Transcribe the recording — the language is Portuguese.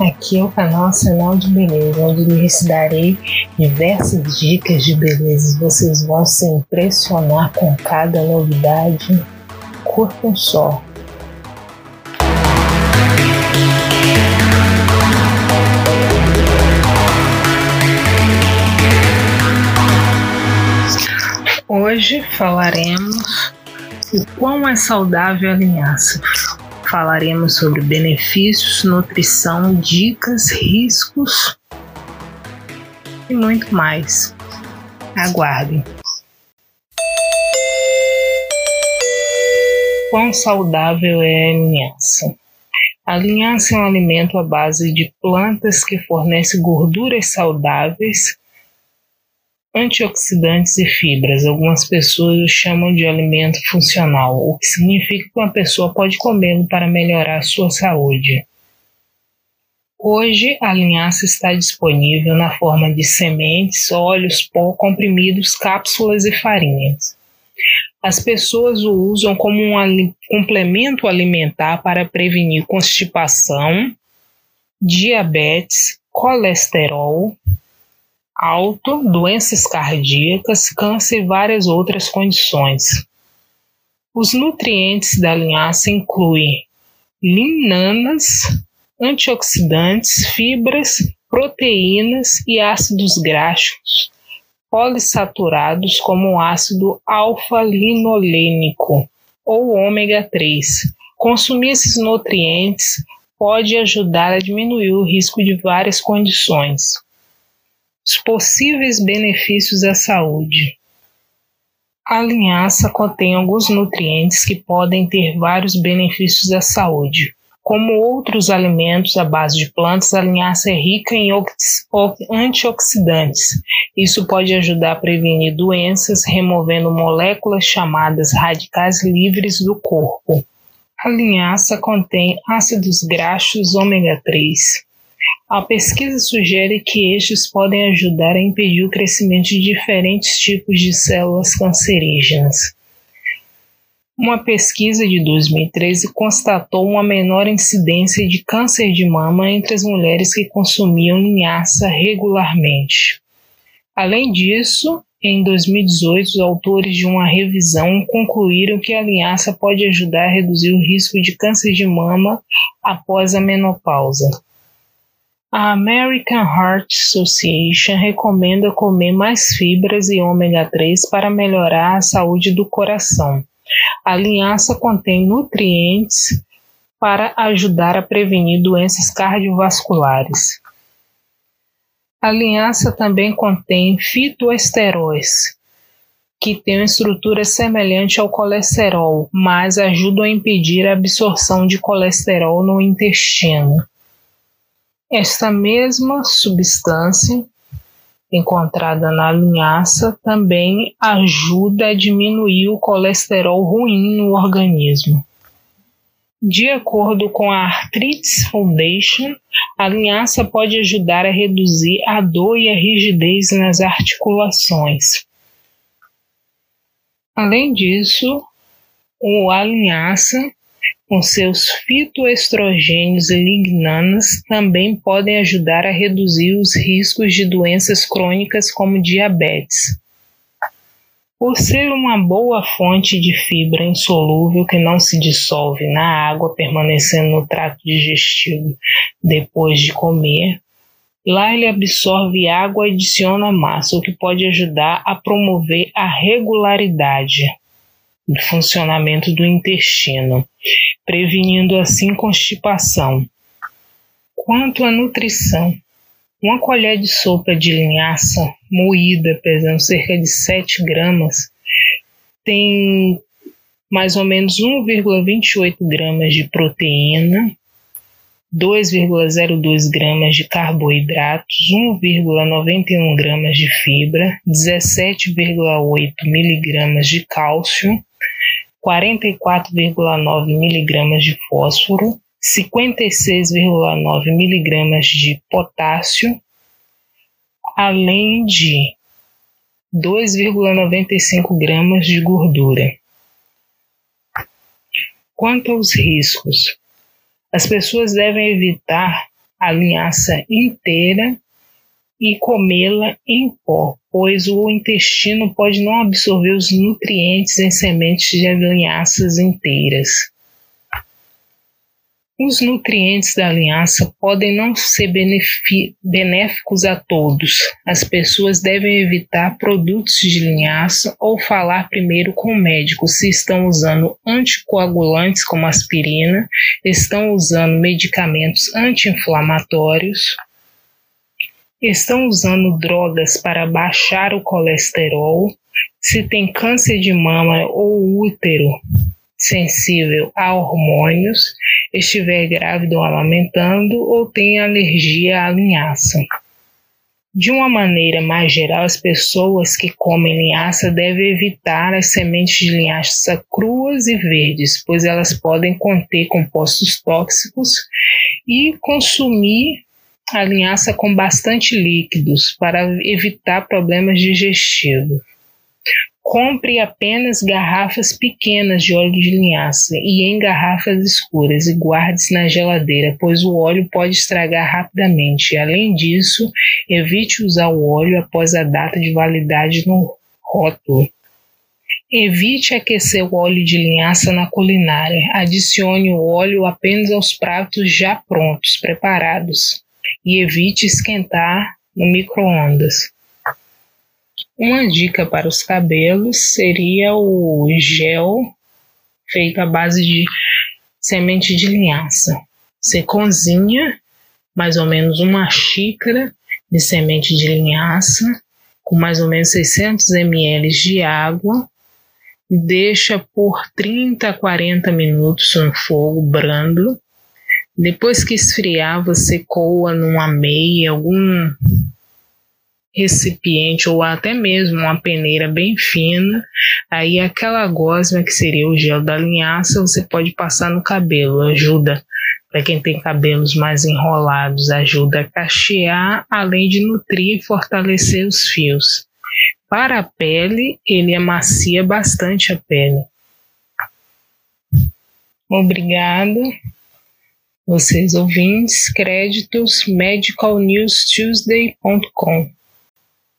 Aqui é o canal Sinal de Beleza, onde lhes darei diversas dicas de beleza. Vocês vão se impressionar com cada novidade. Curtam só. Hoje falaremos o quão é saudável a linhaça. Falaremos sobre benefícios, nutrição, dicas, riscos e muito mais. Aguardem. Quão saudável é a linhaça? A linhaça é um alimento à base de plantas que fornece gorduras saudáveis antioxidantes e fibras. Algumas pessoas o chamam de alimento funcional, o que significa que uma pessoa pode comê-lo para melhorar sua saúde. Hoje, a linhaça está disponível na forma de sementes, óleos, pó, comprimidos, cápsulas e farinhas. As pessoas o usam como um complemento alimentar para prevenir constipação, diabetes, colesterol, alto, doenças cardíacas, câncer e várias outras condições. Os nutrientes da linhaça incluem linanas, antioxidantes, fibras, proteínas e ácidos graxos polissaturados como o ácido alfa-linolênico ou ômega 3. Consumir esses nutrientes pode ajudar a diminuir o risco de várias condições. Os possíveis benefícios à saúde. A linhaça contém alguns nutrientes que podem ter vários benefícios à saúde. Como outros alimentos à base de plantas, a linhaça é rica em antioxidantes. Isso pode ajudar a prevenir doenças, removendo moléculas chamadas radicais livres do corpo. A linhaça contém ácidos graxos ômega 3. A pesquisa sugere que estes podem ajudar a impedir o crescimento de diferentes tipos de células cancerígenas. Uma pesquisa de 2013 constatou uma menor incidência de câncer de mama entre as mulheres que consumiam linhaça regularmente. Além disso, em 2018, os autores de uma revisão concluíram que a linhaça pode ajudar a reduzir o risco de câncer de mama após a menopausa. A American Heart Association recomenda comer mais fibras e ômega 3 para melhorar a saúde do coração. A linhaça contém nutrientes para ajudar a prevenir doenças cardiovasculares. A linhaça também contém fitoesteróis, que têm uma estrutura semelhante ao colesterol, mas ajudam a impedir a absorção de colesterol no intestino. Esta mesma substância encontrada na linhaça também ajuda a diminuir o colesterol ruim no organismo. De acordo com a Arthritis Foundation, a linhaça pode ajudar a reduzir a dor e a rigidez nas articulações. Além disso, a linhaça com seus fitoestrogênios e lignanas também podem ajudar a reduzir os riscos de doenças crônicas como diabetes. Por ser uma boa fonte de fibra insolúvel que não se dissolve na água, permanecendo no trato digestivo depois de comer, lá ele absorve água e adiciona massa, o que pode ajudar a promover a regularidade do funcionamento do intestino, prevenindo assim constipação. Quanto à nutrição, uma colher de sopa de linhaça moída, pesando cerca de 7 gramas, tem mais ou menos 1,28 gramas de proteína, 2,02 gramas de carboidratos, 1,91 gramas de fibra, 17,8 miligramas de cálcio, 44,9 mg de fósforo, 56,9 mg de potássio, além de 2,95 gramas de gordura. Quanto aos riscos, as pessoas devem evitar a linhaça inteira e comê-la em pó, pois o intestino pode não absorver os nutrientes em sementes de linhaças inteiras. Os nutrientes da linhaça podem não ser benéficos a todos. As pessoas devem evitar produtos de linhaça ou falar primeiro com o médico se estão usando anticoagulantes como aspirina, estão usando medicamentos anti-inflamatórios, estão usando drogas para baixar o colesterol, se tem câncer de mama ou útero sensível a hormônios, estiver grávido ou amamentando ou tem alergia à linhaça. De uma maneira mais geral, as pessoas que comem linhaça devem evitar as sementes de linhaça cruas e verdes, pois elas podem conter compostos tóxicos, e consumir a linhaça com bastante líquidos para evitar problemas digestivos. Compre apenas garrafas pequenas de óleo de linhaça e em garrafas escuras e guarde-se na geladeira, pois o óleo pode estragar rapidamente. Além disso, evite usar o óleo após a data de validade no rótulo. Evite aquecer o óleo de linhaça na culinária. Adicione o óleo apenas aos pratos já prontos, preparados, e evite esquentar no micro-ondas. Uma dica para os cabelos seria o gel feito à base de semente de linhaça. Você cozinha mais ou menos uma xícara de semente de linhaça com mais ou menos 600 ml de água deixa por 30 a 40 minutos no fogo brando. Depois que esfriar, você coa numa meia, algum recipiente ou até mesmo uma peneira bem fina, aí aquela gosma que seria o gel da linhaça você pode passar no cabelo, ajuda para quem tem cabelos mais enrolados, ajuda a cachear, além de nutrir e fortalecer os fios. Para a pele, ele amacia bastante a pele. Obrigado. Vocês ouvintes, créditos medicalnewstuesday.com.